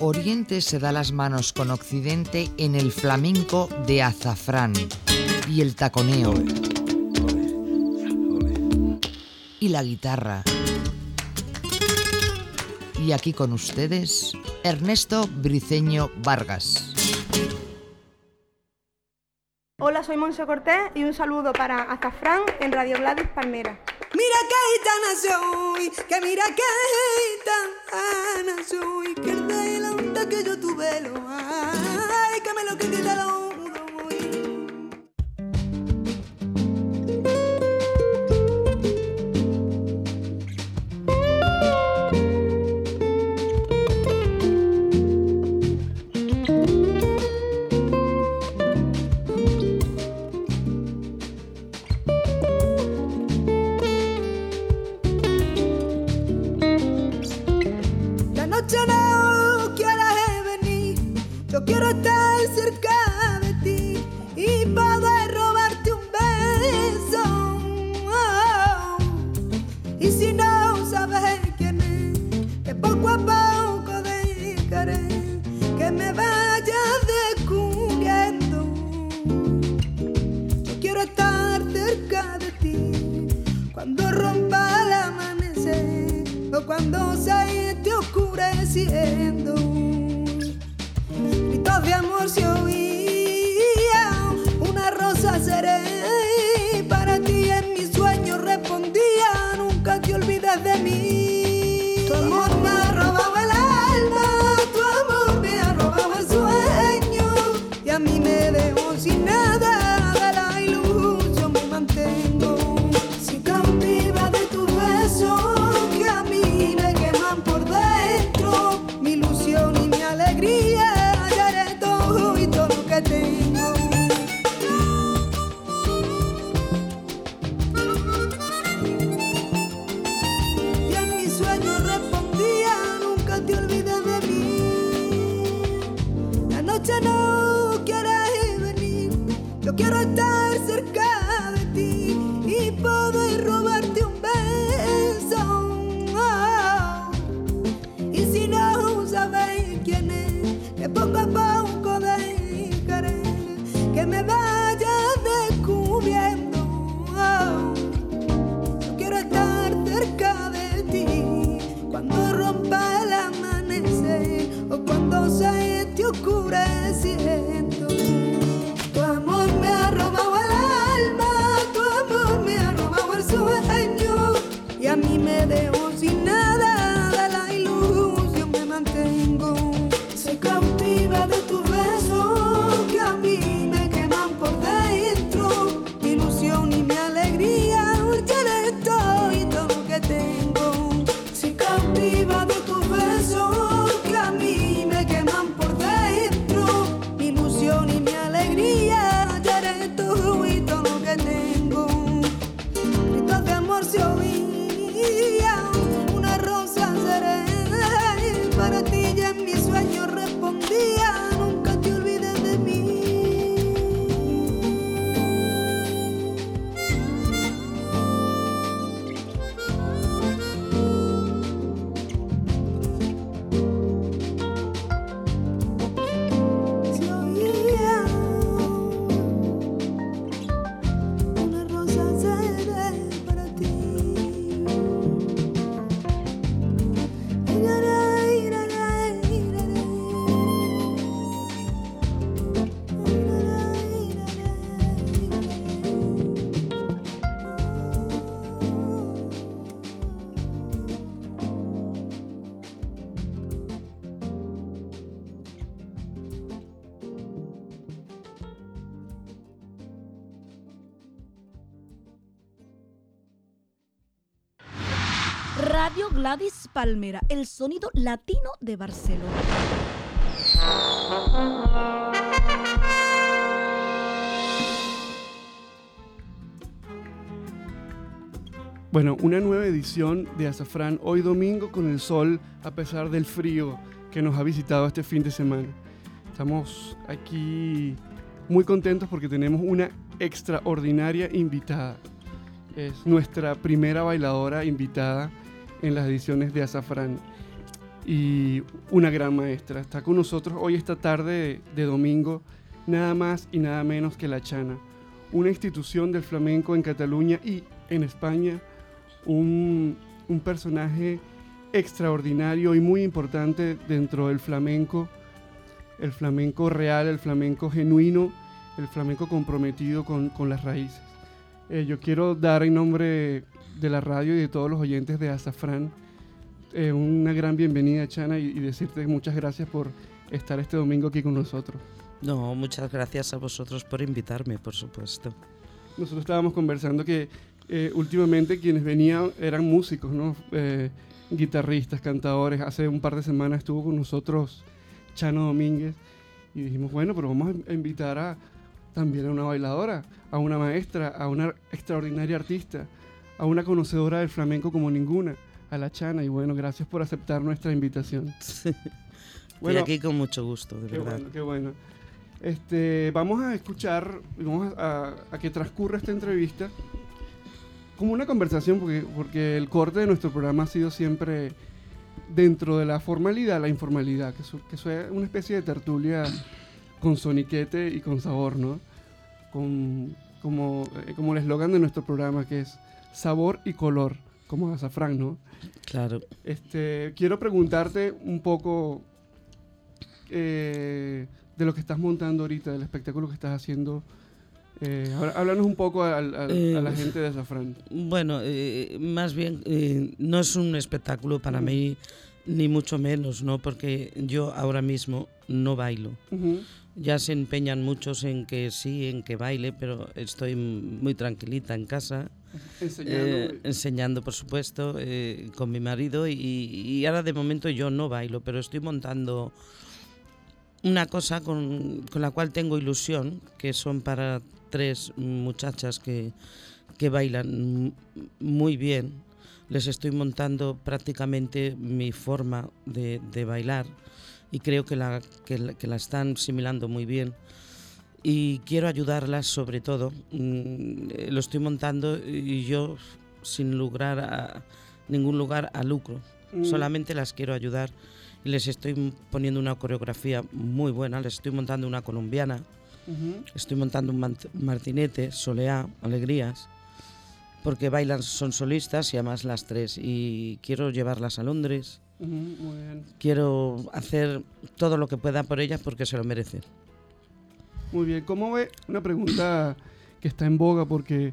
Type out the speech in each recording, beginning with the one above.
Oriente se da las manos con Occidente en el flamenco de azafrán y el taconeo y la guitarra. Y aquí con ustedes, Ernesto Briceño Vargas. Hola, soy Monse Cortés y un saludo para Azafrán en Radio Gladys Palmera. Mira que gitana soy, que mira que gitana soy, que yo tuve lo hay, que me lo que quita Gladys Palmera, el sonido latino de Barcelona. Bueno, una nueva edición de Azafrán hoy domingo con el sol a pesar del frío que nos ha visitado este fin de semana. Estamos aquí muy contentos porque tenemos una extraordinaria invitada. Es nuestra primera bailadora invitada en las ediciones de Azafrán. y una gran maestra. Está con nosotros hoy esta tarde de, domingo, nada más y nada menos que La Chana, una institución del flamenco en Cataluña y en España, un, un personaje extraordinario y muy importante dentro del flamenco, el flamenco real, el flamenco genuino, el flamenco comprometido con, con las raíces. Eh, yo quiero dar en nombre de la radio y de todos los oyentes de Azafrán eh, una gran bienvenida, Chana, y, y decirte muchas gracias por estar este domingo aquí con nosotros. No, muchas gracias a vosotros por invitarme, por supuesto. Nosotros estábamos conversando que eh, últimamente quienes venían eran músicos, ¿no? Eh, guitarristas, cantadores. Hace un par de semanas estuvo con nosotros Chano Domínguez y dijimos, bueno, pero vamos a invitar a, también a una bailadora, a una maestra, a una extraordinaria artista, a una conocedora del flamenco como ninguna, a la Chana. Y bueno, gracias por aceptar nuestra invitación. Bueno, Estoy aquí con mucho gusto, de qué verdad. Bueno, qué bueno. Este, vamos a escuchar, vamos a, a, que transcurra esta entrevista como una conversación, porque, porque el corte de nuestro programa ha sido siempre dentro de la formalidad, la informalidad, que, su, que es una especie de tertulia con soniquete y con sabor, ¿no? Con, como, eh, como el eslogan de nuestro programa, que es sabor y color, como azafrán, ¿no? Claro. Este, quiero preguntarte un poco eh, de lo que estás montando ahorita, del espectáculo que estás haciendo. Eh, háblanos un poco al, Eh, a la gente de Azafrán. Bueno, eh, más bien no es un espectáculo para mí, ni mucho menos, ¿no? Porque yo ahora mismo no bailo. Ya se empeñan muchos en que sí, en que baile, pero estoy muy tranquilita en casa, Enseñando. eh, enseñando, por supuesto, eh, con mi marido. Y, y ahora de momento yo no bailo, pero estoy montando una cosa con, con la cual tengo ilusión, que son para tres muchachas que, que bailan muy bien. Les estoy montando prácticamente mi forma de, de bailar y creo que la, que, la, que la están asimilando muy bien. Y quiero ayudarlas sobre todo. Mm, eh, Lo estoy montando y yo sin lograr a ningún lugar a lucro. Mm. Solamente las quiero ayudar y les estoy poniendo una coreografía muy buena. Les estoy montando una colombiana, estoy montando un martinete, soleá, alegrías, porque bailan, son solistas y además las tres. Y quiero llevarlas a Londres, Ujú, Muy bien. quiero hacer todo lo que pueda por ellas porque se lo merecen. Muy bien. ¿Cómo ve? Una pregunta que está en boga porque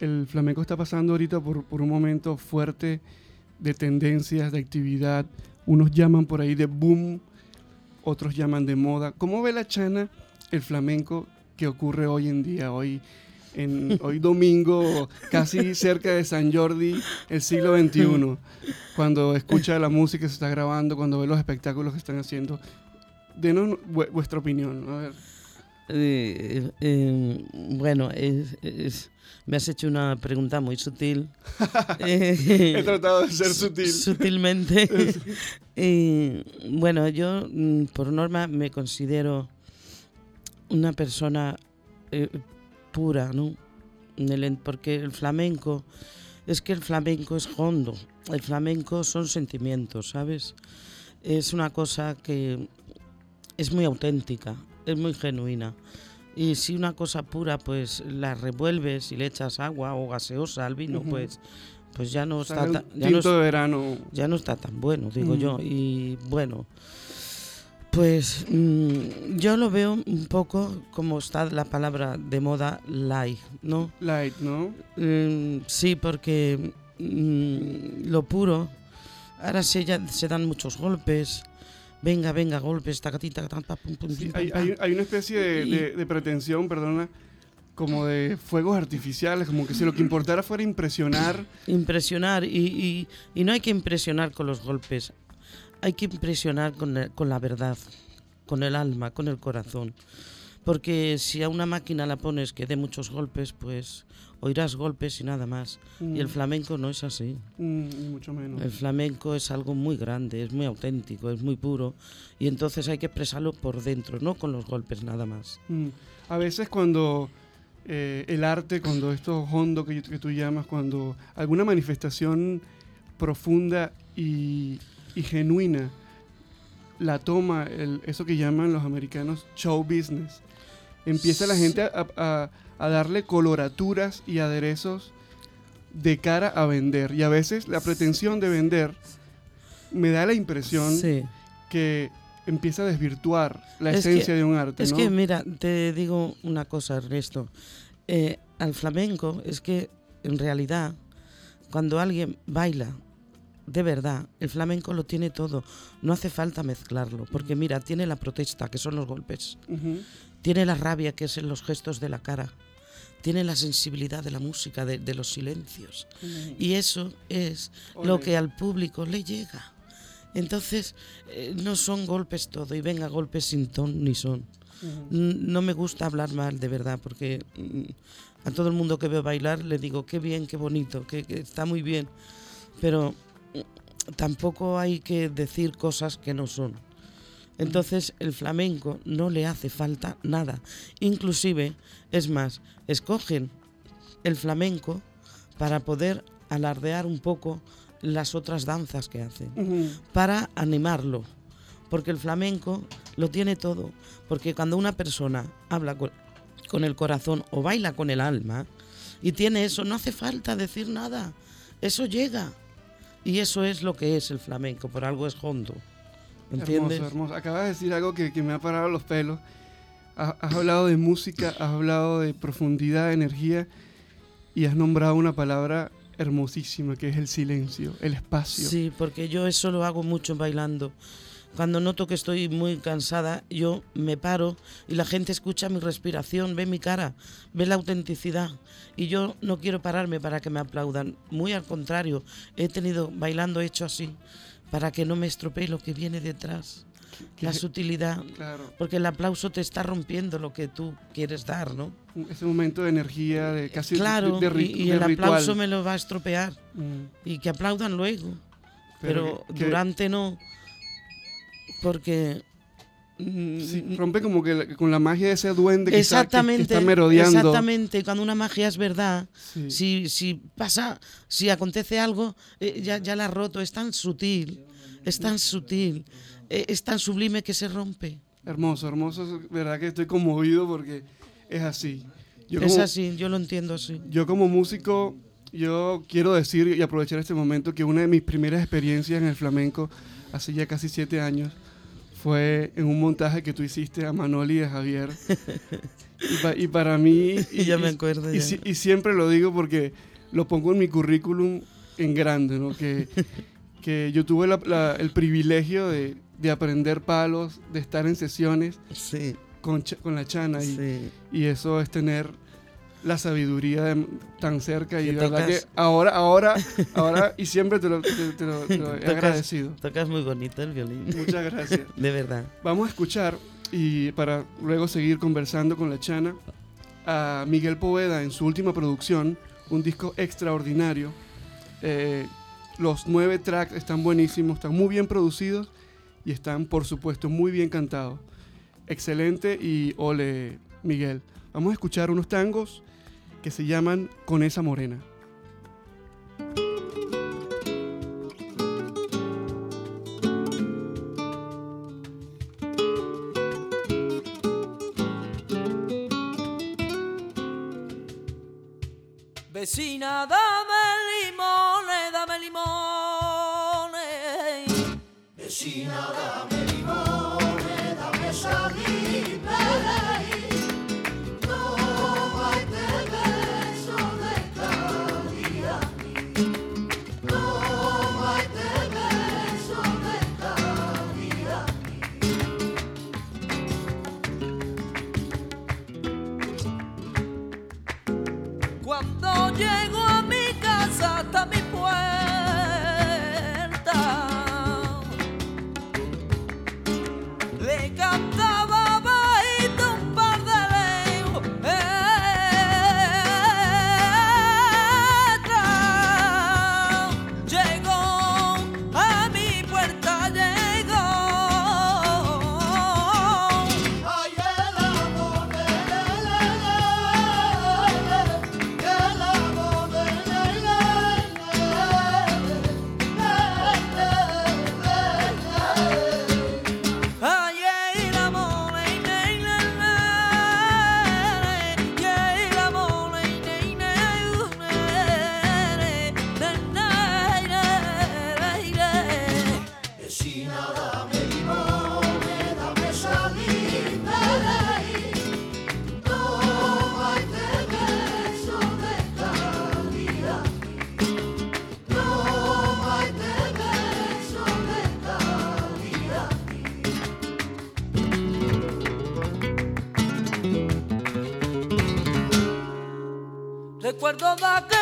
el flamenco está pasando ahorita por, por un momento fuerte de tendencias, de actividad. Unos llaman por ahí de boom, otros llaman de moda. ¿Cómo ve la Chana el flamenco que ocurre hoy en día? Hoy, en, hoy domingo, casi cerca de San Jordi, el siglo XXI, cuando escucha la música que se está grabando, cuando ve los espectáculos que están haciendo. Denos vu- vuestra opinión. A ver. Eh, eh, bueno, es- es- me has hecho una pregunta muy sutil. He Eh, tratado de ser sutil. Sutilmente. Bueno, yo mm, por norma me considero una persona eh, pura, ¿no? Porque el flamenco, es que el flamenco es hondo, el flamenco son sentimientos, ¿sabes? Es una cosa que es muy auténtica, es muy genuina. Y si una cosa pura, pues la revuelves y le echas agua o gaseosa al vino, pues, pues ya no está tan, ya no, tinto de verano. ya no está tan bueno, digo yo. Y bueno, pues mm, yo lo veo un poco como está la palabra de moda light, ¿no? Light, ¿no? Mm, sí, porque mm, lo puro, ahora se, ya, se dan muchos golpes. Venga, venga, golpes, tacatita, pum, pum, pum, Sí, hay, hay- hay una especie de, Y- de- de pretensión, perdona, como de fuegos artificiales, como que si lo que importara fuera impresionar. impresionar y, y- y no hay que impresionar con los golpes, hay que impresionar con, con la verdad, con el alma, con el corazón. Porque si a una máquina la pones que dé muchos golpes, pues oirás golpes y nada más. Y el Mm, flamenco no es así. mm, mucho menos. El flamenco es algo muy grande, es muy auténtico, es muy puro. Y entonces hay que expresarlo por dentro, no con los golpes nada más. Mm. A veces cuando eh, el arte, cuando esto hondo que, que tú llamas, cuando alguna manifestación profunda y, y genuina la toma el- eso que llaman los americanos show business. Empieza la gente a, a- a darle coloraturas y aderezos de cara a vender. Y a veces la pretensión de vender me da la impresión Sí. que empieza a desvirtuar la Es esencia que- de un arte. Es ¿no? que, mira, te digo una cosa, Ernesto. Eh, al flamenco es que, en realidad, cuando alguien baila de verdad, el flamenco lo tiene todo. No hace falta mezclarlo, porque mira, tiene la protesta, que son los golpes. Tiene la rabia, que es en los gestos de la cara. Tiene la sensibilidad de la música, de, de los silencios. Y eso es lo que al público le llega. Entonces, eh, no son golpes todo, y venga, golpes sin ton ni son. No me gusta hablar mal, de verdad, porque mm, a todo el mundo que veo bailar le digo, qué bien, qué bonito, que, que está muy bien. Pero mm, tampoco hay que decir cosas que no son. Entonces el flamenco no le hace falta nada. Inclusive, es más, escogen el flamenco para poder alardear un poco las otras danzas que hacen para animarlo. Porque el flamenco lo tiene todo. Porque cuando una persona habla con, con el corazón o baila con el alma y tiene eso, no hace falta decir nada. Eso llega. Y eso es lo que es el flamenco. Por algo es hondo. ¿Entiendes? Hermoso, hermoso. Acabas de decir algo que, que me ha parado los pelos. Ha- Has, hablado de música, has hablado de profundidad, de energía y has nombrado una palabra hermosísima que es el silencio, el espacio. Sí, porque yo eso lo hago mucho bailando. Cuando noto que estoy muy cansada, yo me paro y la gente escucha mi respiración, ve mi cara, ve la autenticidad. Y yo no quiero pararme para que me aplaudan. Muy al contrario, he tenido bailando hecho así, para que no me estropee lo que viene detrás. La sutilidad. Claro, Porque el aplauso te está rompiendo lo que tú quieres dar, ¿no? ese momento de energía, de casi de- claro, de, ri- y, y de el aplauso ritual. me lo va a estropear. Mm, Y que aplaudan luego. pero, que- que- durante no porque sí, rompe como que la- con la magia de ese duende que, está, que- que exactamente está merodeando. exactamente cuando una magia es verdad Sí. si si pasa si acontece algo eh, ya ya la ha roto es tan sutil es tan sutil eh, es tan sublime que se rompe Hermoso, hermoso. verdad que estoy conmovido porque es así. Yo es como- así yo lo entiendo así Yo como músico, yo quiero decir y aprovechar este momento que una de mis primeras experiencias en el flamenco, hace ya casi siete años, fue en un montaje que tú hiciste a Manoli y a Javier. y, pa- y para mí... Y, Ya me acuerdo, Y, ya. si- y siempre lo digo porque lo pongo en mi currículum en grande, ¿no? Que, que yo tuve la- la- el privilegio de, de aprender palos, de estar en sesiones sí con, con la Chana. Y, sí y eso es tener la sabiduría de- tan cerca y de verdad que ahora, ahora, ahora y siempre te lo, te- te lo- te lo he Tocas- agradecido. tocas muy bonito el violín Muchas gracias. de verdad Vamos a escuchar y para luego seguir conversando con la Chana a Miguel Poveda en su última producción, un disco extraordinario. Eh, los nueve tracks están buenísimos, están muy bien producidos y están, por supuesto, muy bien cantados. Excelente y ole, Miguel. Vamos a escuchar unos tangos que se llaman Con esa morena. Vecina, dame limones, dame limones. Cuando Córdoba.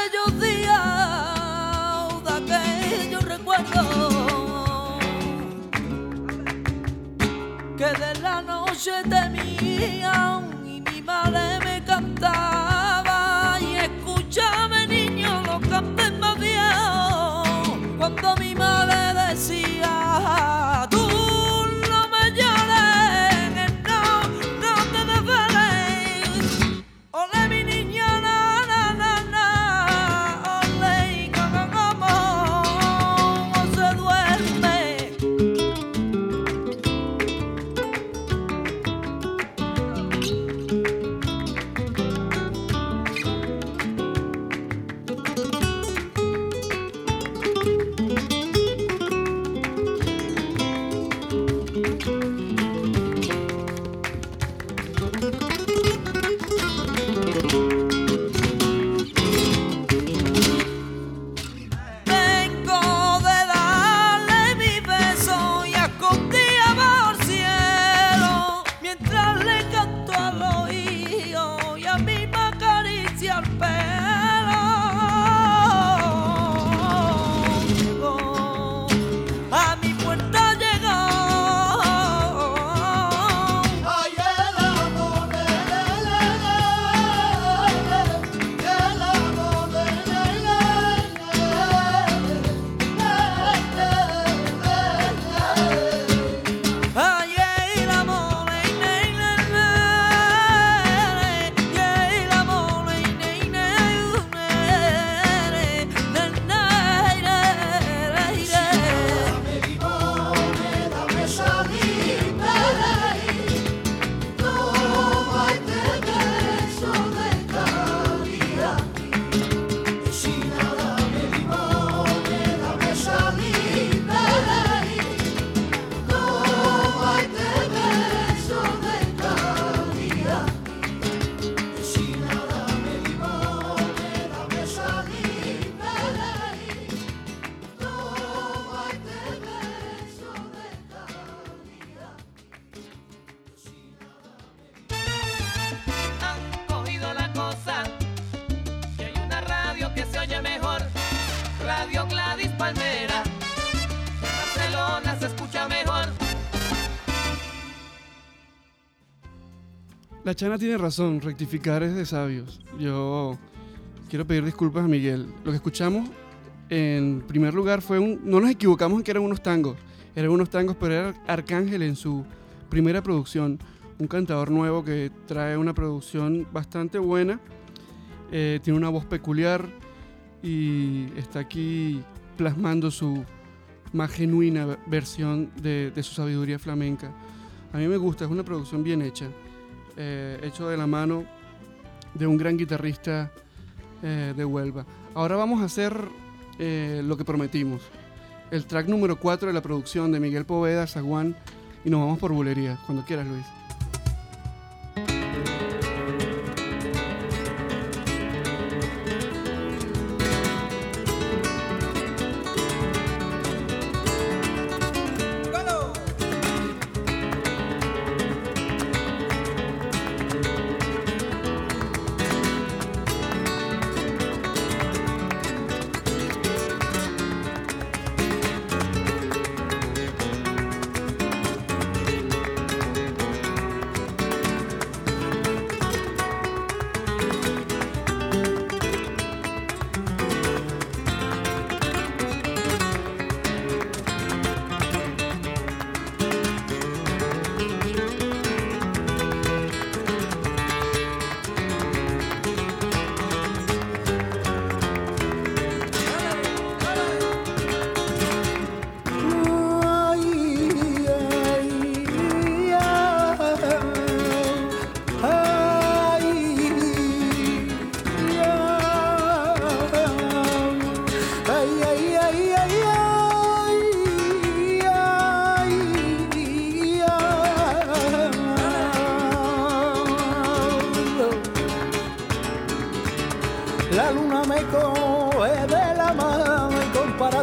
La Chana tiene razón, rectificar es de sabios. Yo quiero pedir disculpas a Miguel. Lo que escuchamos en primer lugar fue un... No nos equivocamos en que eran unos tangos. Eran unos tangos, pero era Arcángel en su primera producción. Un cantador nuevo que trae una producción bastante buena. eh, tiene una voz peculiar y está aquí plasmando su más genuina ve- versión de, de su sabiduría flamenca. A mí me gusta, es una producción bien hecha eh, hecho de la mano de un gran guitarrista eh, de Huelva. Ahora vamos a hacer eh, lo que prometimos. El track número 4 de la producción de Miguel Poveda, Zaguán, y nos vamos por bulería. Cuando quieras, Luis.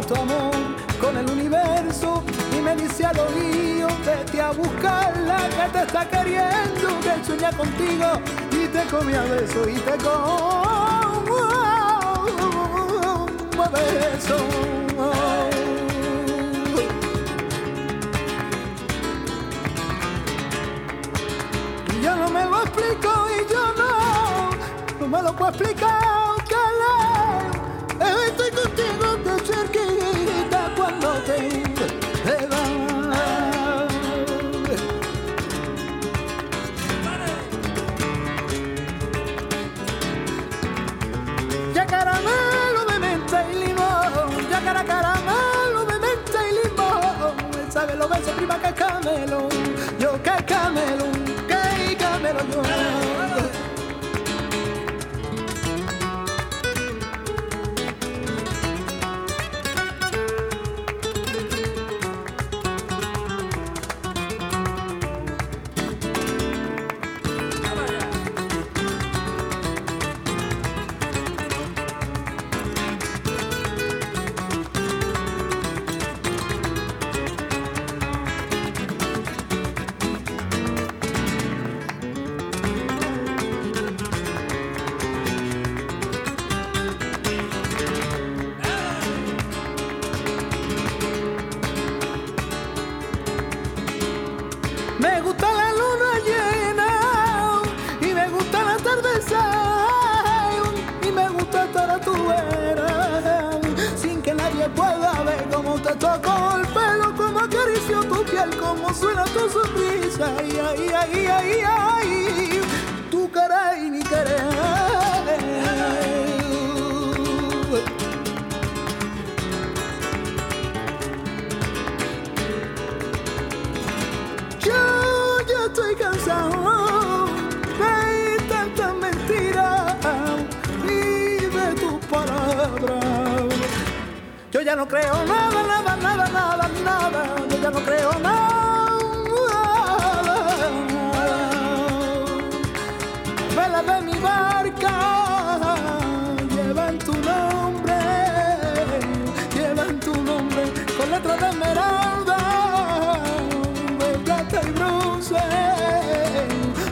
Tu amor con el universo y me dice al oído, vete a buscarla que te está queriendo, que sueña contigo y te come a beso y te come besos. Y yo no me lo explico y yo no, no me lo puedo explicar. caramelo. Suena tu sonrisa y ay, ay, ay, ay, tu cara y mi querer. Yo ya estoy cansado de tanta mentira y de tus palabras. Yo ya no creo nada, nada, nada, nada, nada. Yo ya no creo nada. De mi barca llevan tu nombre, llevan tu nombre con letras de esmeralda, de plata y bronce,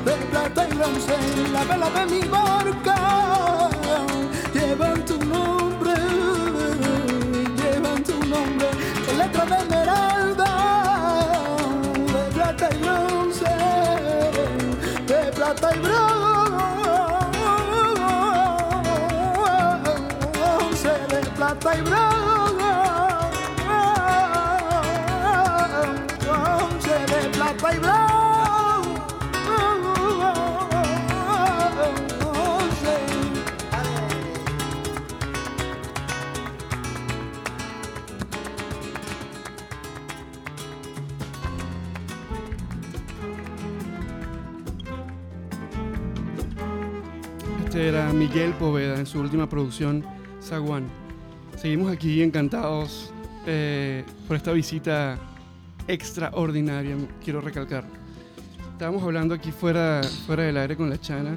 de plata y bronce. La vela de mi barca era Miguel Poveda en su última producción, Zaguán. Seguimos aquí encantados eh, por esta visita extraordinaria, quiero recalcar. Estábamos hablando aquí fuera, fuera del aire con la Chana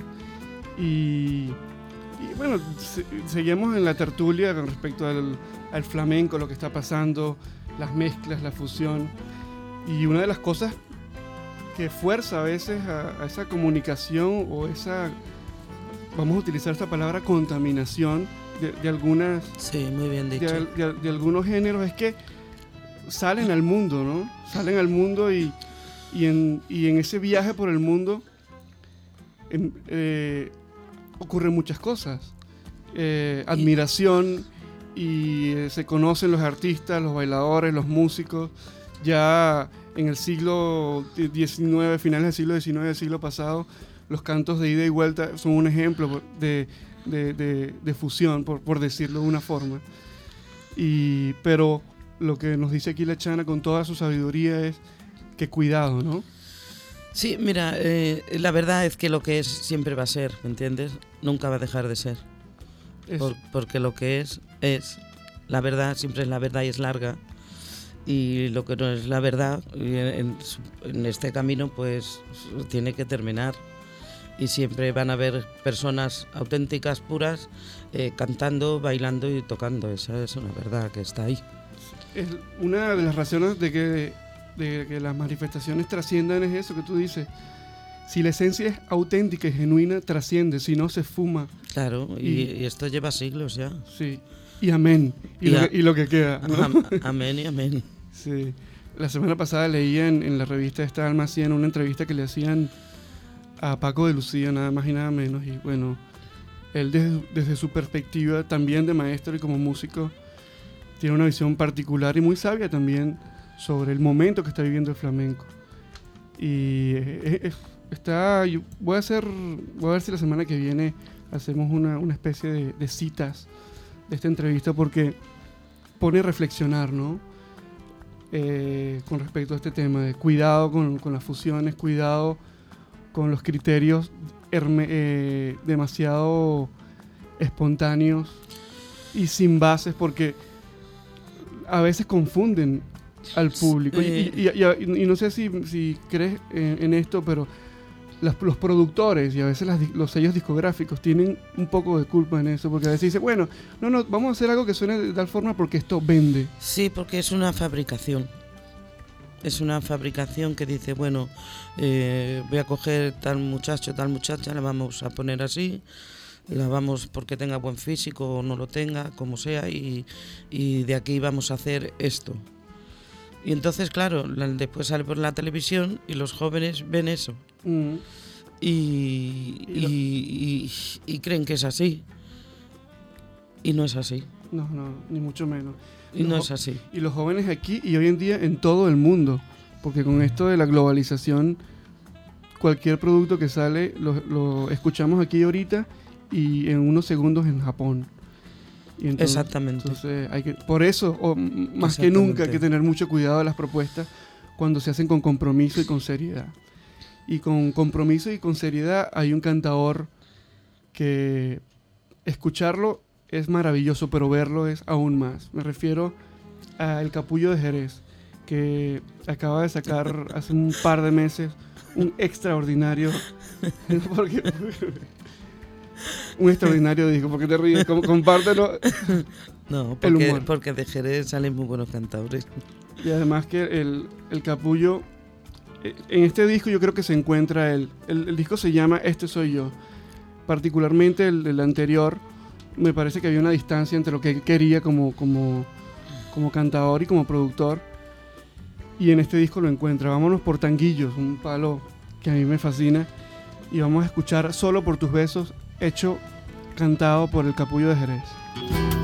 y, y bueno, se- seguimos en la tertulia con respecto al, al flamenco, lo que está pasando, las mezclas, la fusión. Y una de las cosas que fuerza a veces a, a esa comunicación o esa, vamos a utilizar esta palabra, contaminación de, de algunas Sí, muy bien dicho. de algunos géneros es que salen al mundo, ¿no? Salen al mundo y, y, en, y en ese viaje por el mundo em, eh, ocurren muchas cosas. Eh, admiración y eh, se conocen los artistas, los bailadores, los músicos. Ya en el siglo XIX, finales del siglo XIX, del siglo pasado, los cantos de ida y vuelta son un ejemplo de, de- de- de fusión, por, por decirlo de una forma. Y, pero lo que nos dice aquí la Chana con toda su sabiduría es que cuidado, ¿no? Sí, mira, eh, la verdad es que lo que es siempre va a ser, ¿me entiendes? Nunca va a dejar de ser. Por- porque lo que es, es. La verdad siempre es la verdad y es larga. Y lo que no es la verdad, en este camino, pues tiene que terminar. Y siempre van a haber personas auténticas, puras, eh, cantando, bailando y tocando. Esa es una verdad que está ahí. es una de las razones de que, de que las manifestaciones trasciendan es eso que tú dices. Si la esencia es auténtica y genuina, trasciende, si no se fuma. Claro, y, Y- y esto lleva siglos ya. Sí. y amén. Y, Y lo, a- que, lo que queda. ¿no? Am- Amén y amén. Sí. La semana pasada leía en, en la revista esta Alma 100 una entrevista que le hacían a Paco de Lucía, nada más y nada menos. Y bueno, él desde, desde su perspectiva también de maestro y como músico, tiene una visión particular y muy sabia también sobre el momento que está viviendo el flamenco. Y eh, está, yo voy a hacer, voy a ver si la semana que viene hacemos una, una especie de, de citas de esta entrevista porque pone a reflexionar, ¿no? Eh, con respecto a este tema de cuidado con, con las fusiones, cuidado con los criterios herme- eh, demasiado espontáneos y sin bases porque a veces confunden al público. Y- Eh. Y, y- y- y no sé si, si crees en, en esto, pero las- los productores y a veces las los sellos discográficos tienen un poco de culpa en eso, porque a veces dicen, bueno, no, no, vamos a hacer algo que suene de tal forma porque esto vende. Sí, porque es una fabricación. Es una fabricación que dice, bueno, eh, voy a coger tal muchacho, tal muchacha, la vamos a poner así, la vamos porque tenga buen físico o no lo tenga, como sea, y, y de aquí vamos a hacer esto. Y entonces, claro, la- después sale por la televisión y los jóvenes ven eso Mm. y, Y lo- y- y- y creen que es así. Y no es así. No, no, ni mucho menos. Y no es así. Y los jóvenes aquí y hoy en día en todo el mundo, porque con esto de la globalización, cualquier producto que sale lo, lo escuchamos aquí ahorita y en unos segundos en Japón. Y entonces- Exactamente. Entonces, hay que, por eso, o, más que nunca, hay que tener mucho cuidado de las propuestas cuando se hacen con compromiso y con seriedad. Y con compromiso y con seriedad hay un cantador que escucharlo es maravilloso, pero verlo es aún más. Me refiero a El Capullo de Jerez, que acaba de sacar hace un par de meses un extraordinario... porque, un extraordinario disco, porque te ríes, Com- compártelo. No, porque, porque de Jerez salen muy buenos cantadores. Y además que el, el capullo, eh, en este disco yo creo que se encuentra él. El, el disco se llama Este Soy Yo. Particularmente el, el anterior, me parece que había una distancia entre lo que quería como, como, como cantador y como productor. Y en este disco lo encuentra. Vámonos por Tanguillos, un palo que a mí me fascina. Y vamos a escuchar Solo por tus besos, hecho cantado por el capullo de Jerez.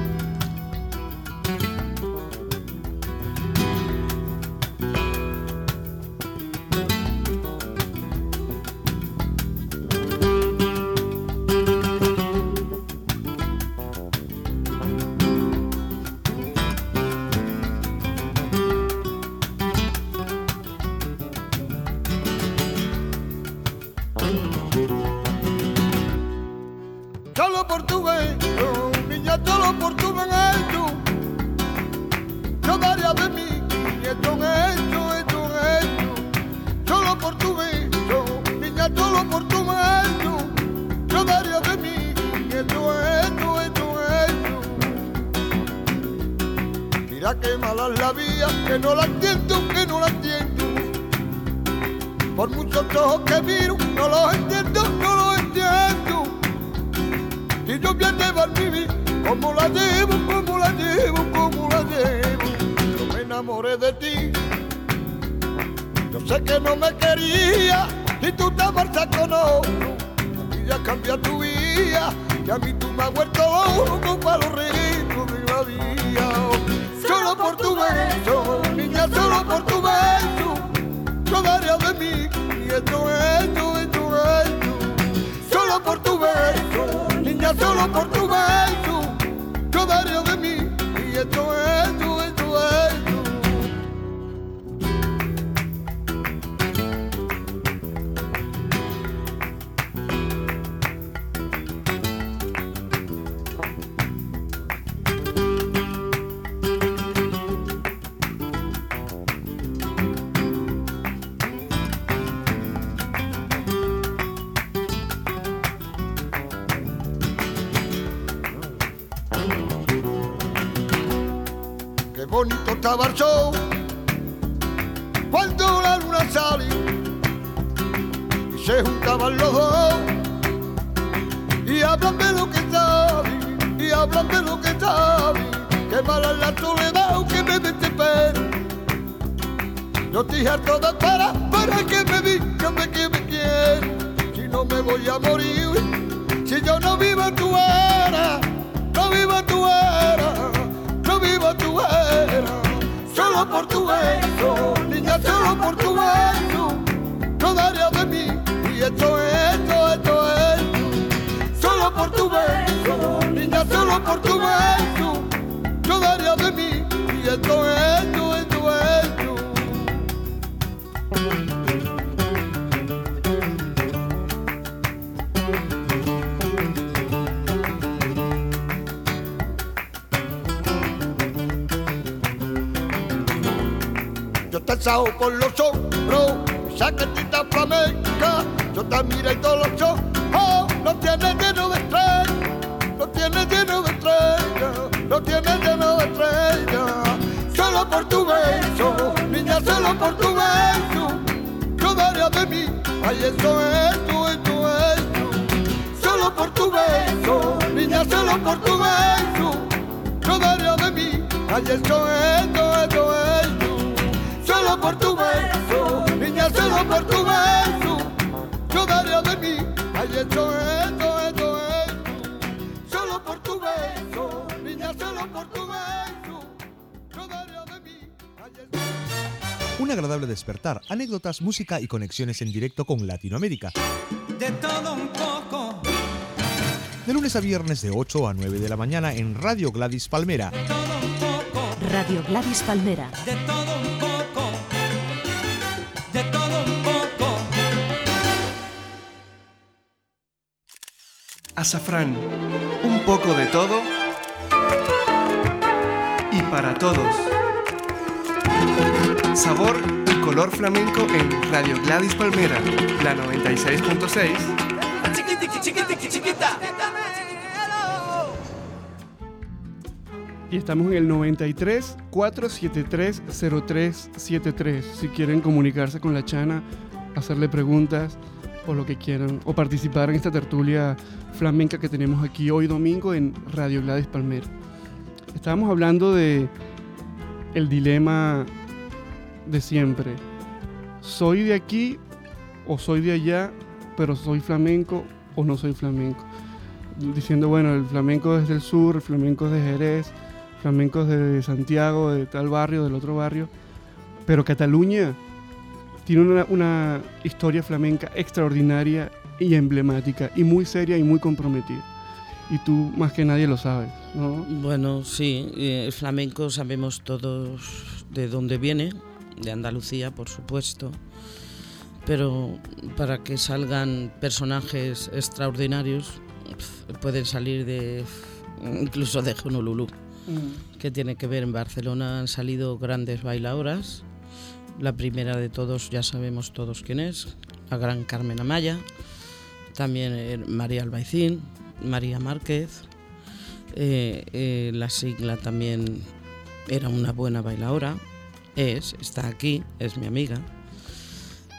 Vida, como la llevo, como la llevo, como la llevo. Yo me enamoré de ti. Yo sé que no me quería y tú te marchas con otro. Y ya cambia tu vida, y a mí tú me has vuelto loco para los reguitos de la vida. Solo por tu beso, niña, solo por tu beso. Yo daría de mí, y esto es esto, esto es esto. Solo por tu beso, niña, solo por tu beso. Yo daría de mí, Saco por los hombros, esa catita flamenca, yo te miro y todos los ojos, lo tienes lleno de estrellas, lo tienes lleno de estrellas, lo tienes lleno de estrellas, solo por tu beso, niña, solo por tu beso, yo daría de mí, ay eso es, esto es, solo por tu beso, niña, solo por tu beso, yo daría de mí, ay eso es, esto, esto es, solo por tu beso, niña, solo por tu beso, yo daría de mí, ay esto es, esto, esto es, solo por tu beso, niña, solo por tu beso, yo daría de mí, ay esto Un agradable despertar, anécdotas, música y conexiones en directo con Latinoamérica. De todo un poco, De lunes a viernes de 8 a 9 de la mañana en Radio Gladys Palmera. Radio Gladys Palmera. de todo un poco, Azafrán, un poco de todo y para todos. Sabor y color flamenco en Radio Gladys Palmera, la 96.6. Chiquitiqui, chiquitiqui, chiquita. Y estamos en el 93 473 0373. Si quieren comunicarse con la Chana, hacerle preguntas o lo que quieran, o participar en esta tertulia flamenca que tenemos aquí hoy domingo en Radio Gladys Palmera. Estábamos hablando de el dilema de siempre. Soy de aquí o soy de allá, pero soy flamenco o no soy flamenco. Diciendo, bueno, el flamenco es del sur, el flamenco es de Jerez, flamenco es de Santiago, de tal barrio, del otro barrio. Pero Cataluña tiene una, una historia flamenca extraordinaria y emblemática, y muy seria y muy comprometida. Y tú más que nadie lo sabes, ¿no? Bueno, sí, eh, el flamenco sabemos todos de dónde viene, de Andalucía, por supuesto, pero para que salgan personajes extraordinarios, pueden salir de incluso de Honolulu. que tiene que ver en Barcelona han salido grandes bailadoras. La primera de todos ya sabemos todos quién es, la gran Carmen Amaya, también eh, María Albaicín, María Márquez, eh, eh, la sigla también era una buena bailadora, es, está aquí, es mi amiga.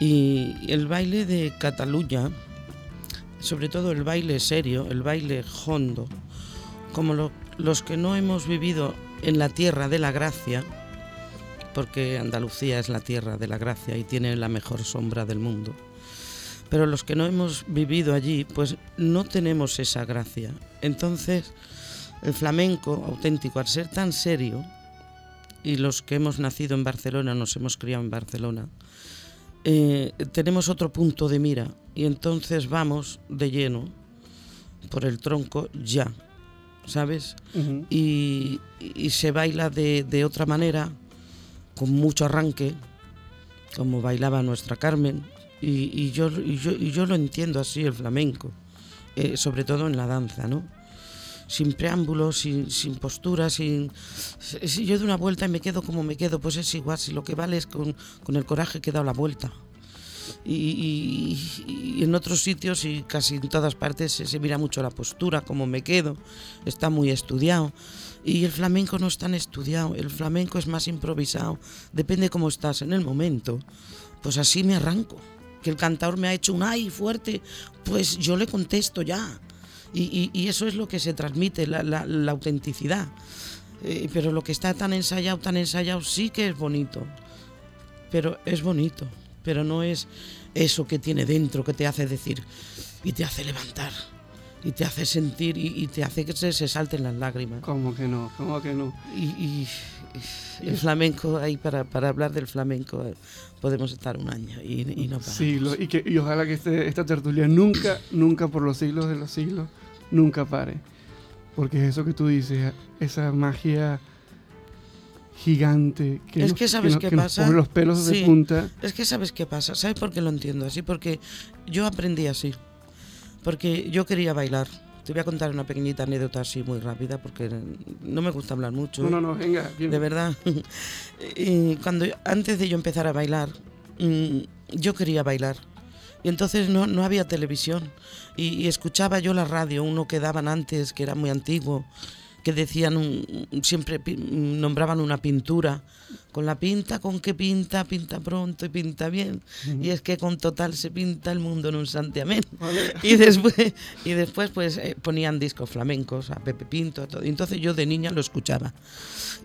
Y el baile de Cataluña, sobre todo el baile serio, el baile hondo, como lo- los que no hemos vivido en la tierra de la gracia, porque Andalucía es la tierra de la gracia y tiene la mejor sombra del mundo. Pero los que no hemos vivido allí, pues no tenemos esa gracia. Entonces, el flamenco auténtico, al ser tan serio, y los que hemos nacido en Barcelona, nos hemos criado en Barcelona, eh, tenemos otro punto de mira y entonces vamos de lleno por el tronco ya, ¿sabes? Y, y se baila de, de otra manera, con mucho arranque, como bailaba nuestra Carmen, y, yo, yo, yo lo entiendo así, el flamenco, eh, sobre todo en la danza, ¿no? Sin preámbulos, sin, sin postura, sin... Si yo doy una vuelta y me quedo como me quedo, pues es igual, si lo que vale es con, con el coraje que he dado la vuelta. Y en otros sitios y casi en todas partes se, se mira mucho la postura, cómo me quedo, está muy estudiado. Y el flamenco no es tan estudiado, el flamenco es más improvisado, depende cómo estás en el momento. Pues así me arranco. Que el cantador me ha hecho un ay fuerte, pues yo le contesto ya. Y, eso es lo que se transmite, la autenticidad. Eh, pero lo que está tan ensayado, tan ensayado, sí que es bonito. Pero es bonito. Pero no es eso que tiene dentro, que te hace decir y te hace levantar. Y te hace sentir y, y te hace que se, se salten las lágrimas. ¿Cómo que no? ¿Cómo que no? Y, y- y el flamenco, ahí para, para hablar del flamenco eh, podemos estar un año y, no paramos. Siglos. Y, que, y ojalá que este- esta tertulia nunca, nunca por los siglos de los siglos, nunca pare. Porque es eso que tú dices, esa magia gigante que es nos- que sabes nos- qué nos pasa. pone los pelos de Sí, punta. Es que sabes qué pasa. ¿Sabes por qué lo entiendo así? Porque yo aprendí así. Porque yo quería bailar. Te voy a contar una pequeñita anécdota así muy rápida porque no me gusta hablar mucho. No, no, no, venga, bien. De verdad. Y cuando antes de yo empezar a bailar, mm, yo quería bailar. Y entonces no, no había televisión. Y, y escuchaba yo la radio, uno que daban antes, que era muy antiguo, que decían, un- siempre nombraban una pintura. Con la pinta, ¿con qué pinta? Pinta pronto y pinta bien. Y es que con total se pinta el mundo en un santiamén. Y después, y después pues eh, ponían discos flamencos, a Pepe Pinto, todo. Y entonces yo de niña lo escuchaba.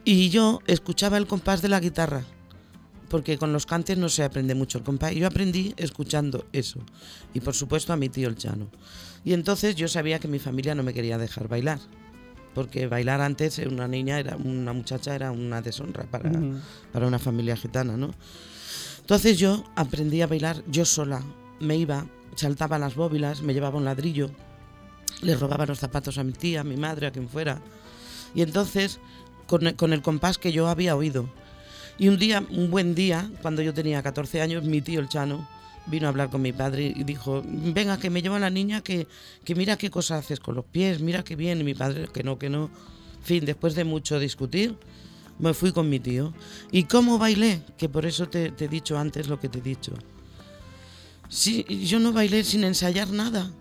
Y yo escuchaba el compás de la guitarra, porque con los cantes no se aprende mucho el compás. Yo aprendí escuchando eso. Y por supuesto a mi tío el Chano. Y entonces yo sabía que mi familia no me quería dejar bailar. Porque bailar antes, una niña, era una muchacha, era una deshonra para, para una familia gitana, ¿no? Entonces yo aprendí a bailar yo sola. Me iba, saltaba las bóbilas, me llevaba un ladrillo, le robaba los zapatos a mi tía, a mi madre, a quien fuera. Y entonces, con el, con el compás que yo había oído. Y un día, un buen día, cuando yo tenía 14 años, mi tío el Chano vino a hablar con mi padre y dijo, venga, que me lleva la niña, que, que mira qué cosa haces con los pies, mira qué bien. Y mi padre, que no, que no. En fin, después de mucho discutir, me fui con mi tío. ¿Y cómo bailé? Que por eso te, te he dicho antes lo que te he dicho. Sí, yo no bailé sin ensayar nada.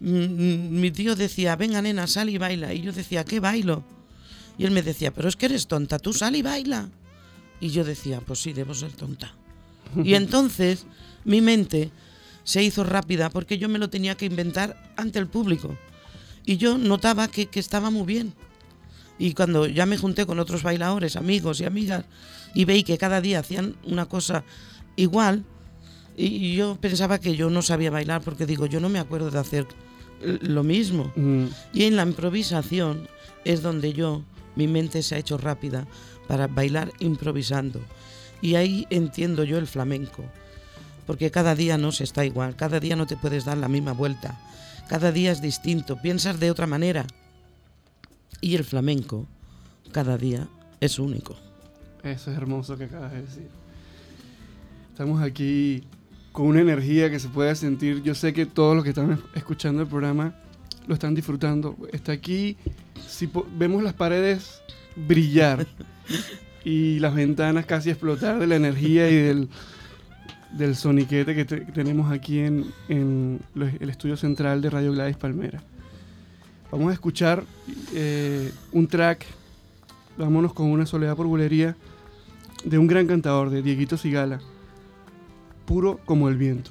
Mm, Mi tío decía, venga nena, sal y baila. Y yo decía, ¿qué bailo? Y él me decía, pero es que eres tonta, tú sal y baila. Y yo decía, pues sí, debo ser tonta. Y entonces mi mente se hizo rápida porque yo me lo tenía que inventar ante el público. Y yo notaba que, que estaba muy bien. Y cuando ya me junté con otros bailadores, amigos y amigas, y veí que cada día hacían una cosa igual, y yo pensaba que yo no sabía bailar porque digo, yo no me acuerdo de hacer lo mismo. Mm. Y en la improvisación es donde yo, mi mente se ha hecho rápida para bailar improvisando. Y ahí entiendo yo el flamenco. Porque cada día no se está igual, cada día no te puedes dar la misma vuelta, cada día es distinto, piensas de otra manera. Y el flamenco cada día es único. Eso es hermoso que acabas de decir. Estamos aquí con una energía que se puede sentir. Yo sé que todos los que están escuchando el programa lo están disfrutando. Está aquí, si vemos las paredes brillar y las ventanas casi explotar de la energía y del, del soniquete que, te- que tenemos aquí en, el estudio central de Radio Gladys Palmera. Vamos a escuchar eh, un track, vámonos con una soledad por bulería, de un gran cantador, de Dieguito Sigala, puro como el viento.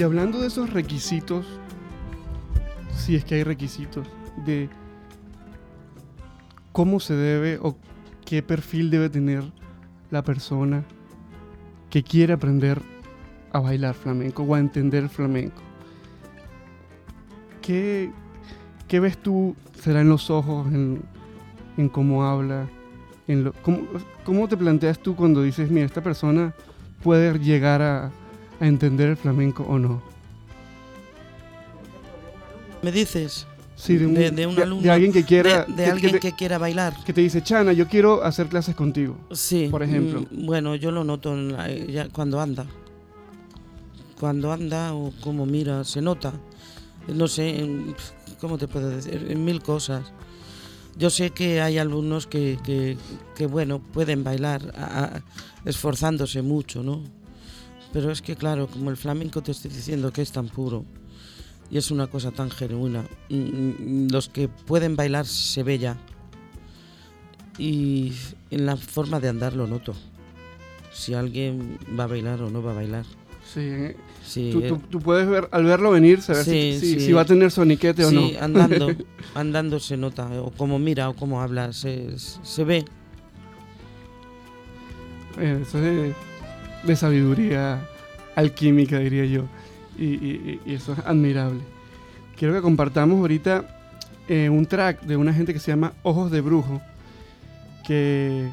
Y hablando de esos requisitos, si es que hay requisitos, de cómo se debe o qué perfil debe tener la persona que quiere aprender a bailar flamenco o a entender flamenco. ¿Qué, qué ves tú? ¿Será en los ojos, en, en cómo habla? En lo, ¿cómo, ¿Cómo te planteas tú cuando dices, mira, esta persona puede llegar a, a entender el flamenco o no? ¿Me dices? Sí, de un, de, de un de- alumno. de alguien que quiera. De, que- alguien que, quiera bailar. que te dice, Chana, yo quiero hacer clases contigo. Sí. Por ejemplo. mm, Bueno, yo lo noto en la- ya cuando anda. Cuando anda o como mira, se nota. No sé, en- ¿cómo te puedo decir? En mil cosas. Yo sé que hay alumnos que, que, que, bueno, pueden bailar a- a- esforzándose mucho, ¿no? Pero es que, claro, como el flamenco te estoy diciendo que es tan puro y es una cosa tan genuina, mm, mm, los que pueden bailar se ve ya. Y en la forma de andar lo noto. Si alguien va a bailar o no va a bailar. Sí, eh, Sí, tú, eh, tú- tú puedes ver, al verlo venir, saber si, Sí, si- sí. si va a tener soniquete o no. Sí, andando, andando se nota, o como mira o como habla, se, se ve. Eh, Eso es de, sabiduría alquímica, diría yo. Y, y- y eso es admirable. Quiero que compartamos ahorita eh, un track de una gente que se llama Ojos de Brujo, que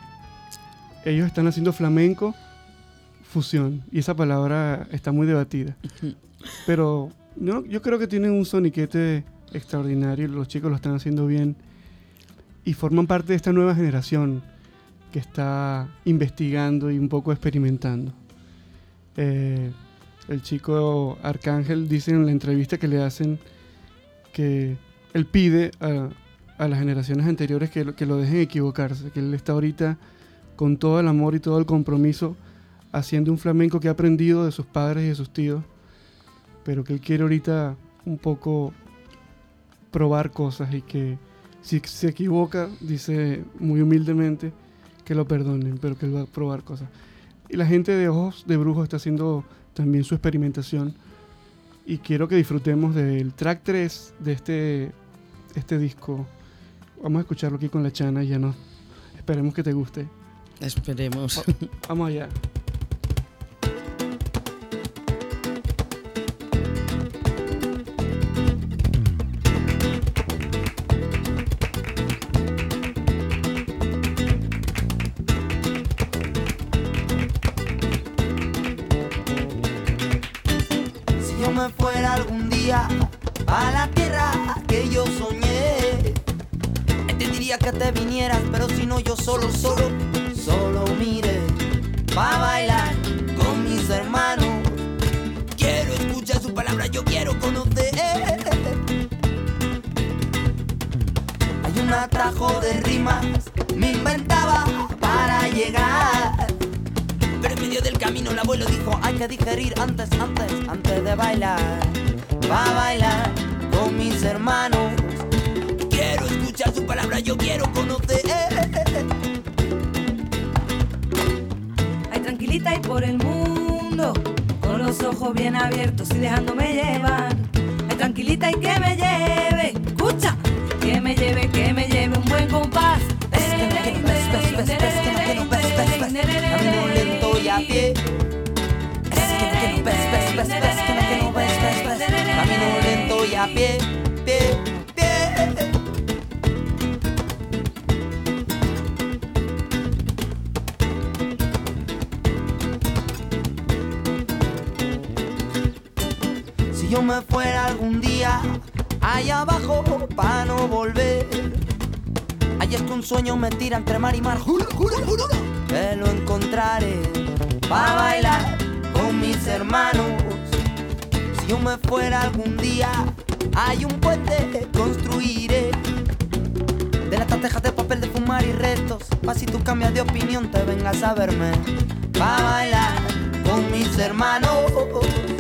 ellos están haciendo flamenco fusión, y esa palabra está muy debatida. Pero yo, yo creo que tienen un soniquete extraordinario, los chicos lo están haciendo bien, y forman parte de esta nueva generación que está investigando y un poco experimentando. Eh, el chico Arcángel dice en la entrevista que le hacen que él pide a, a las generaciones anteriores que lo, que lo dejen equivocarse, que él está ahorita con todo el amor y todo el compromiso haciendo un flamenco que ha aprendido de sus padres y de sus tíos, pero que él quiere ahorita un poco probar cosas y que si se equivoca, dice muy humildemente, que lo perdonen, pero que él va a probar cosas. Y la gente de Ojos de Brujo está haciendo también su experimentación y quiero que disfrutemos del track 3 de este, este disco. Vamos a escucharlo aquí con la chana y ya no. Esperemos que te guste. Esperemos. Vamos allá. Tranquilita y por el mundo, con los ojos bien abiertos y dejándome llevar. Ay, tranquilita y que me lleve, escucha, que me lleve, que me lleve un buen compás. Lento y a pie. Camino lento y a pie, pie. Me fuera algún día allá abajo para no volver. Ahí es que un sueño me tira entre mar y mar. Juro, juro, juro. Que lo encontraré para bailar con mis hermanos. Si yo me fuera algún día, hay un puente que construiré. De las tejas de papel de fumar y restos. Pa' si tú cambias de opinión, te vengas a verme. Pa' bailar con mis hermanos.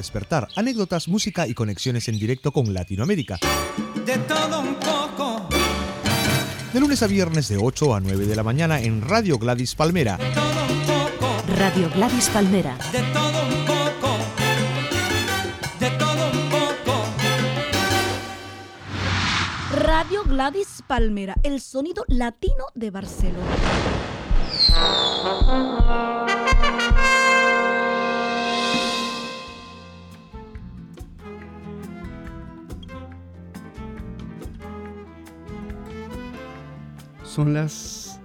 Despertar, anécdotas, música y conexiones en directo con Latinoamérica. De todo un poco, De lunes a viernes de 8 a 9 de la mañana en Radio Gladys Palmera. Radio Gladys Palmera. de todo un poco, de todo un poco. Radio Gladys Palmera, el sonido latino de Barcelona. Son las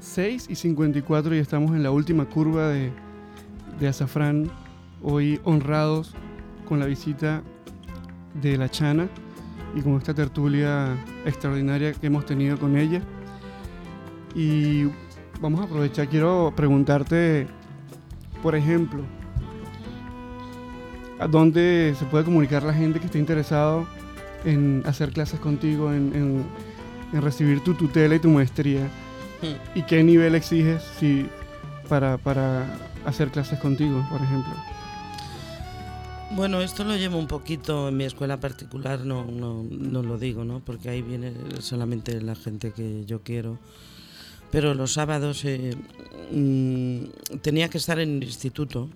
6 y 54 y estamos en la última curva de, de Azafrán. Hoy honrados con la visita de la Chana y con esta tertulia extraordinaria que hemos tenido con ella. Y vamos a aprovechar, quiero preguntarte, por ejemplo, ¿a dónde se puede comunicar la gente que esté interesado en hacer clases contigo, en, en- en recibir tu tutela y tu maestría? ¿Y qué nivel exiges si, para, para hacer clases contigo, por ejemplo? Bueno, esto lo llevo un poquito en mi escuela particular, no, no, no lo digo, ¿no? Porque ahí viene solamente la gente que yo quiero. Pero los sábados eh, mm, tenía que estar en el instituto,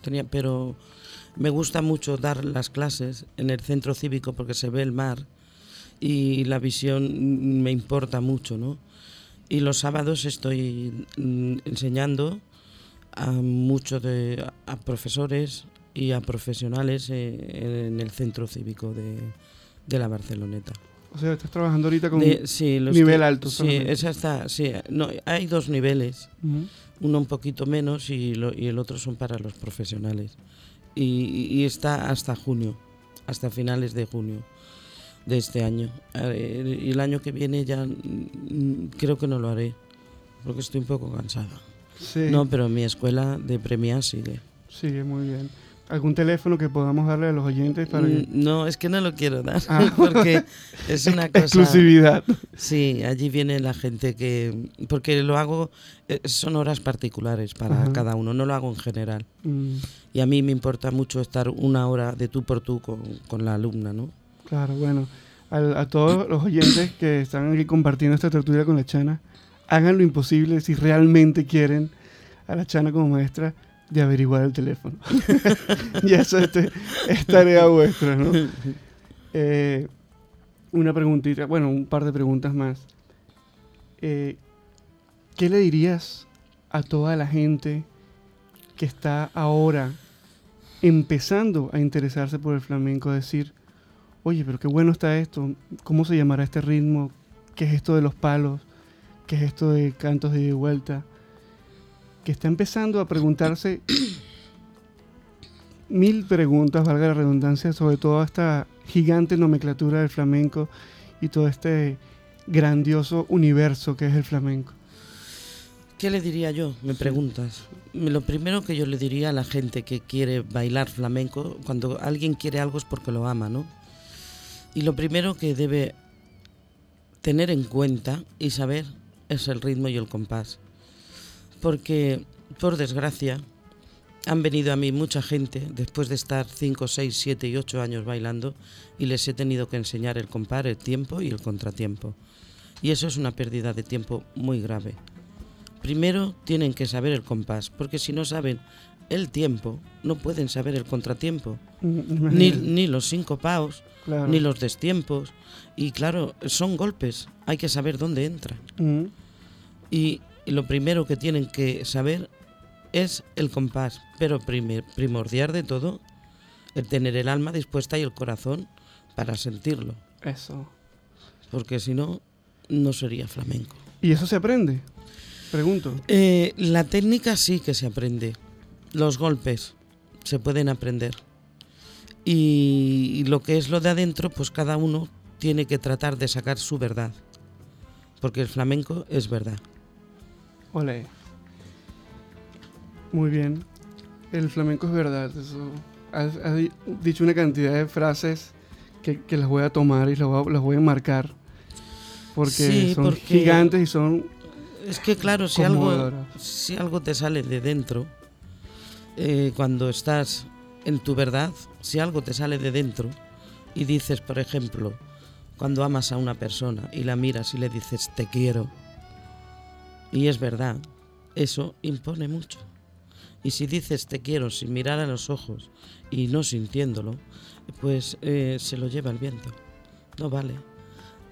tenía, pero me gusta mucho dar las clases en el centro cívico porque se ve el mar y la visión me importa mucho, ¿no? Y los sábados estoy mm, enseñando a muchos de a profesores y a profesionales eh, en el centro cívico de, de la Barceloneta. O sea, estás trabajando ahorita con De- sí, nivel alto. Sí, solamente. esa está, sí, no, hay dos niveles, uno un poquito menos y, lo- y el otro son para los profesionales. Y, y está hasta junio, hasta finales de junio de este año. Y el año que viene ya mm, creo que no lo haré, porque estoy un poco cansada. Sí. No, pero mi escuela de premia sigue. Sigue muy bien. ¿Algún teléfono que podamos darle a los oyentes para que... Mm, No, es que no lo quiero dar, Ah. porque es una cosa... Exclusividad. Sí, allí viene la gente que... Porque lo hago, eh, son horas particulares para Ajá. cada uno, no lo hago en general. Mm, Y a mí me importa mucho estar una hora de tú por tú con, con la alumna, ¿no? Claro, bueno. a todos los oyentes que están aquí compartiendo esta tertulia con la Chana, hagan lo imposible si realmente quieren a la Chana como maestra de averiguar el teléfono. y eso es, es tarea vuestra, ¿no? Eh, una preguntita, bueno, un par de preguntas más. Eh, ¿Qué le dirías a toda la gente que está ahora empezando a interesarse por el flamenco? Decir, oye, pero qué bueno está esto, ¿cómo se llamará este ritmo? ¿Qué es esto de los palos? ¿Qué es esto de cantos de ida y vuelta? Que está empezando a preguntarse mil preguntas, valga la redundancia, sobre toda esta gigante nomenclatura del flamenco y todo este grandioso universo que es el flamenco. ¿Qué le diría yo? Me preguntas. Lo primero que yo le diría a la gente que quiere bailar flamenco, cuando alguien quiere algo es porque lo ama, ¿no? Y lo primero que debe tener en cuenta y saber es el ritmo y el compás. Porque, por desgracia, han venido a mí mucha gente después de estar 5, 6, 7 y 8 años bailando y les he tenido que enseñar el compás, el tiempo y el contratiempo. Y eso es una pérdida de tiempo muy grave. Primero tienen que saber el compás, porque si no saben el tiempo, no pueden saber el contratiempo. Mm, Ni, ni los sincopados, Claro. ni los destiempos. Y claro, son golpes, hay que saber dónde entran. Mm, Y lo primero que tienen que saber es el compás, pero primer- primordial de todo, el tener el alma dispuesta y el corazón para sentirlo, Eso. porque si no, no sería flamenco. ¿Y eso se aprende? Pregunto. Eh, la técnica sí que se aprende. Los golpes se pueden aprender. Y, y lo que es lo de adentro, pues cada uno tiene que tratar de sacar su verdad. Porque el flamenco es verdad. Ole. Muy bien. El flamenco es verdad. Eso. Has, has di- dicho una cantidad de frases que, que las voy a tomar y las voy a, las voy a marcar. Porque Sí, son porque- gigantes y son Es que claro, si algo, si algo te sale de dentro, eh, cuando estás en tu verdad, si algo te sale de dentro y dices, por ejemplo, cuando amas a una persona y la miras y le dices te quiero, y es verdad, eso impone mucho. Y si dices te quiero sin mirar a los ojos y no sintiéndolo, pues eh, se lo lleva el viento. No vale.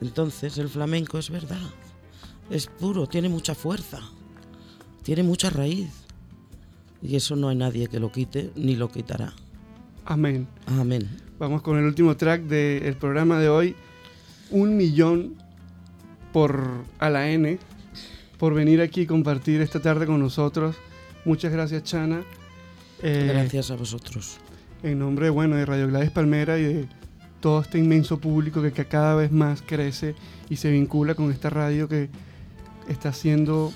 Entonces el flamenco es verdad. Es puro, tiene mucha fuerza. Tiene mucha raíz. Y eso no hay nadie que lo quite ni lo quitará. Amén. Amén. Vamos con el último track del programa de hoy. Un millón por a la N por venir aquí y compartir esta tarde con nosotros. Muchas gracias, Chana. Eh, Gracias a vosotros. En nombre bueno, de Radio Gladys Palmera y de todo este inmenso público que, que cada vez más crece y se vincula con esta radio que está haciendo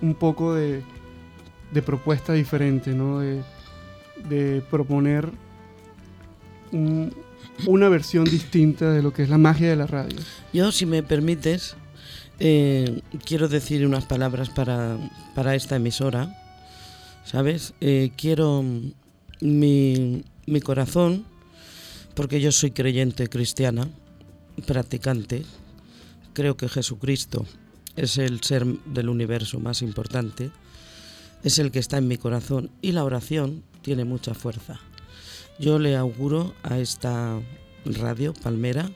un poco de, de propuesta diferente, ¿no? De, de proponer un- una versión distinta de lo que es la magia de la radio. Yo, si me permites, eh, quiero decir unas palabras para, para esta emisora. ¿sabes? Eh, quiero mi, mi corazón, porque yo soy creyente cristiana, practicante, creo que Jesucristo es el ser del universo más importante, es el que está en mi corazón y la oración tiene mucha fuerza. Yo le auguro a esta radio Palmera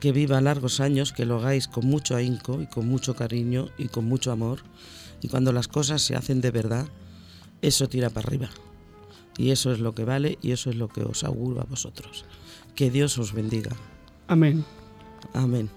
que viva largos años, que lo hagáis con mucho ahínco y con mucho cariño y con mucho amor. Y cuando las cosas se hacen de verdad, eso tira para arriba. Y eso es lo que vale y eso es lo que os auguro a vosotros. Que Dios os bendiga. Amén. Amén.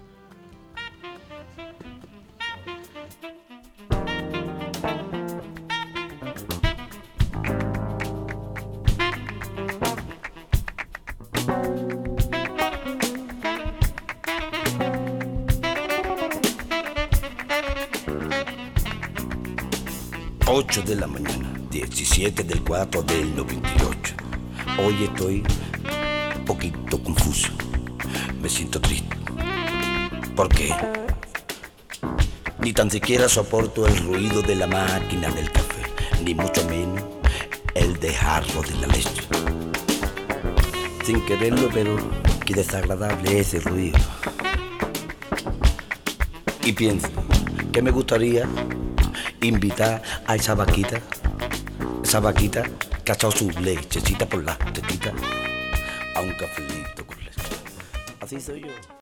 17 del 4 del 98. Hoy estoy un poquito confuso. Me siento triste. ¿Por qué? Ni tan siquiera soporto el ruido de la máquina del café, ni mucho menos el dejarlo de la leche. Sin quererlo, pero qué desagradable ese ruido. Y pienso que me gustaría invitar a esa vaquita, esa vaquita que ha su lechecita por la tetita a un cafelito con leche. Así soy yo.